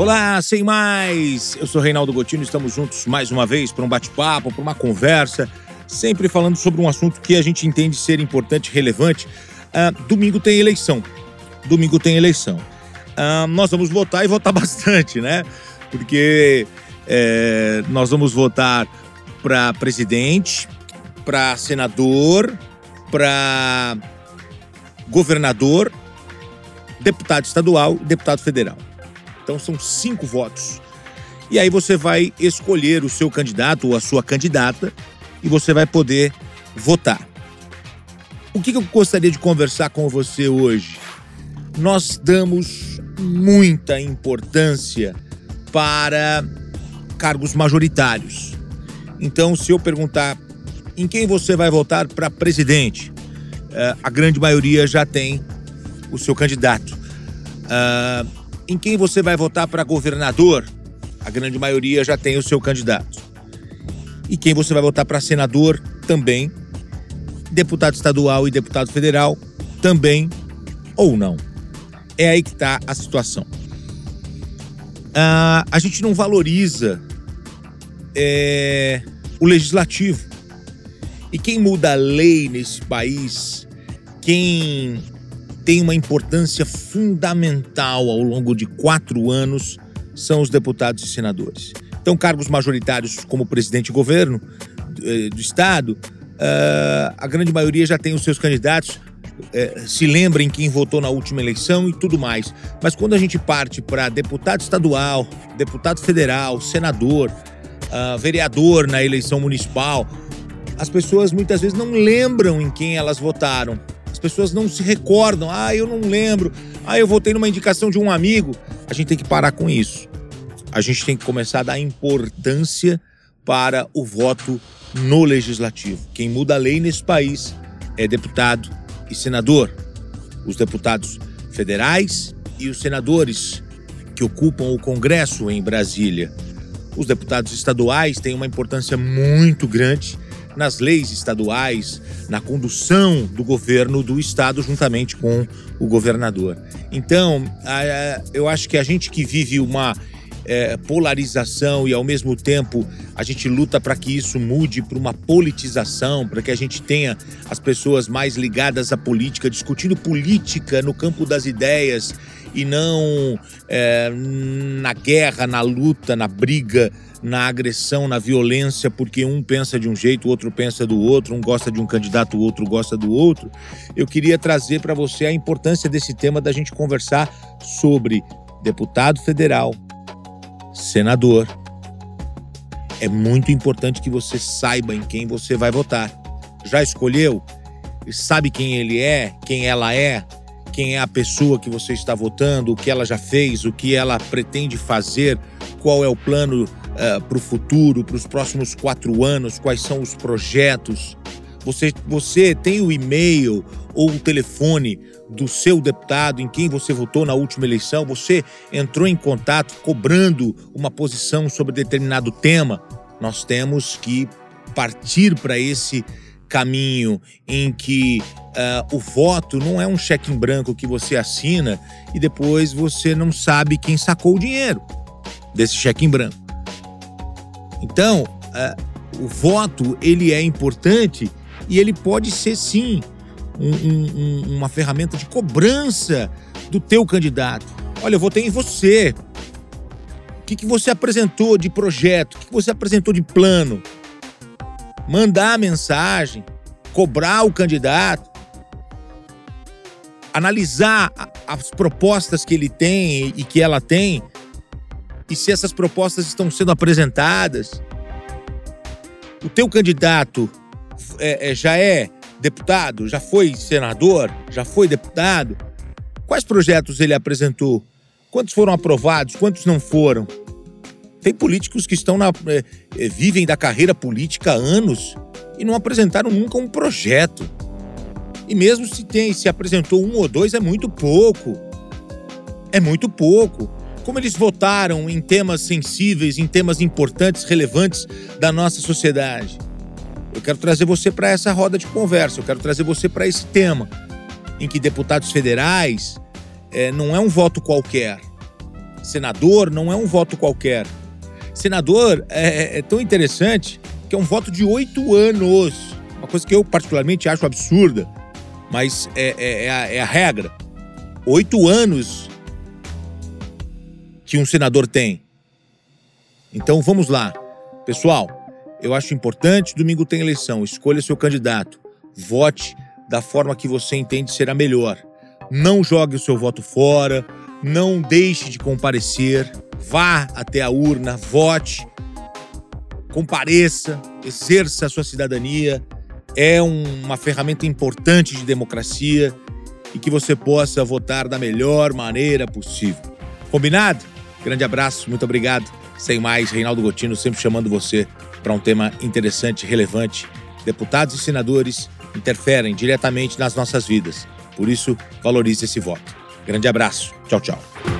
Olá, sem mais! Eu sou Reinaldo Gotino, estamos juntos mais uma vez para um bate-papo, para uma conversa, sempre falando sobre um assunto que a gente entende ser importante relevante. Uh, domingo tem eleição. Domingo tem eleição. Uh, nós vamos votar e votar bastante, né? Porque é, nós vamos votar para presidente, para senador, para governador, deputado estadual e deputado federal. Então são cinco votos. E aí você vai escolher o seu candidato ou a sua candidata e você vai poder votar. O que eu gostaria de conversar com você hoje? Nós damos muita importância para cargos majoritários. Então, se eu perguntar em quem você vai votar para presidente, uh, a grande maioria já tem o seu candidato. Em quem você vai votar para governador, a grande maioria já tem o seu candidato. E quem você vai votar para senador, também. Deputado estadual e deputado federal, também ou não. É aí que está a situação. Uh, a gente não valoriza é, o legislativo. E quem muda a lei nesse país, quem tem uma importância fundamental ao longo de quatro anos, são os deputados e senadores. Então, cargos majoritários como presidente e governo eh, do Estado, uh, a grande maioria já tem os seus candidatos, eh, se lembrem quem votou na última eleição e tudo mais. Mas quando a gente parte para deputado estadual, deputado federal, senador, uh, vereador na eleição municipal, as pessoas muitas vezes não lembram em quem elas votaram. As pessoas não se recordam. Ah, eu não lembro. Ah, eu votei numa indicação de um amigo. A gente tem que parar com isso. A gente tem que começar a dar importância para o voto no legislativo. Quem muda a lei nesse país é deputado e senador. Os deputados federais e os senadores que ocupam o Congresso em Brasília. Os deputados estaduais têm uma importância muito grande nas leis estaduais, na condução do governo do estado juntamente com o governador. Então, eu acho que a gente que vive uma é, polarização e ao mesmo tempo a gente luta para que isso mude para uma politização, para que a gente tenha as pessoas mais ligadas à política, discutindo política no campo das ideias e não é, na guerra, na luta, na briga, na agressão, na violência, porque um pensa de um jeito, o outro pensa do outro, um gosta de um candidato, o outro gosta do outro. Eu queria trazer para você a importância desse tema da gente conversar sobre deputado federal, senador. É muito importante que você saiba em quem você vai votar. Já escolheu? Sabe quem ele é, quem ela é? quem é a pessoa que você está votando, o que ela já fez, o que ela pretende fazer, qual é o plano uh, eh, para o futuro, para os próximos quatro anos, quais são os projetos. Você, você tem o e-mail ou o telefone do seu deputado em quem você votou na última eleição? Você entrou em contato cobrando uma posição sobre determinado tema? Nós temos que partir para esse caminho em que uh, o voto não é um cheque em branco que você assina e depois você não sabe quem sacou o dinheiro desse cheque em branco. Então, o voto ele é importante e ele pode ser sim um, um, uma ferramenta de cobrança do teu candidato. Olha, eu votei em você. O que, que você apresentou de projeto? O que, que você apresentou de plano? mandar a mensagem, cobrar o candidato, analisar as propostas que ele tem e que ela tem, e se essas propostas estão sendo apresentadas. O teu candidato é, é, já é deputado, já foi senador, já foi deputado. Quais projetos ele apresentou? Quantos foram aprovados? Quantos não foram? Tem políticos que estão na, é, é, vivem da carreira política há anos e não apresentaram nunca um projeto. E mesmo se tem, se apresentou um ou dois, é muito pouco. É muito pouco. Como eles votaram em temas sensíveis, em temas importantes, relevantes da nossa sociedade. Eu quero trazer você para essa roda de conversa, eu quero trazer você para esse tema, em que deputados federais é, não é um voto qualquer senador não é um voto qualquer. Senador é, é tão interessante que é um voto de oito anos. Uma coisa que eu particularmente acho absurda, mas é, é, é, a, é a regra. Oito anos que um senador tem. Então vamos lá. Pessoal, eu acho importante, domingo tem eleição, escolha seu candidato. Vote da forma que você entende ser a melhor. Não jogue o seu voto fora, não deixe de comparecer, vá até a urna, vote, compareça, exerça a sua cidadania. É uma ferramenta importante de democracia e que você possa votar da melhor maneira possível. Combinado? Grande abraço, muito obrigado. Sem mais, Reinaldo Gotino sempre chamando você para um tema interessante, relevante. Deputados e senadores interferem diretamente nas nossas vidas. Por isso, valorize esse voto. Grande abraço. Tchau, tchau.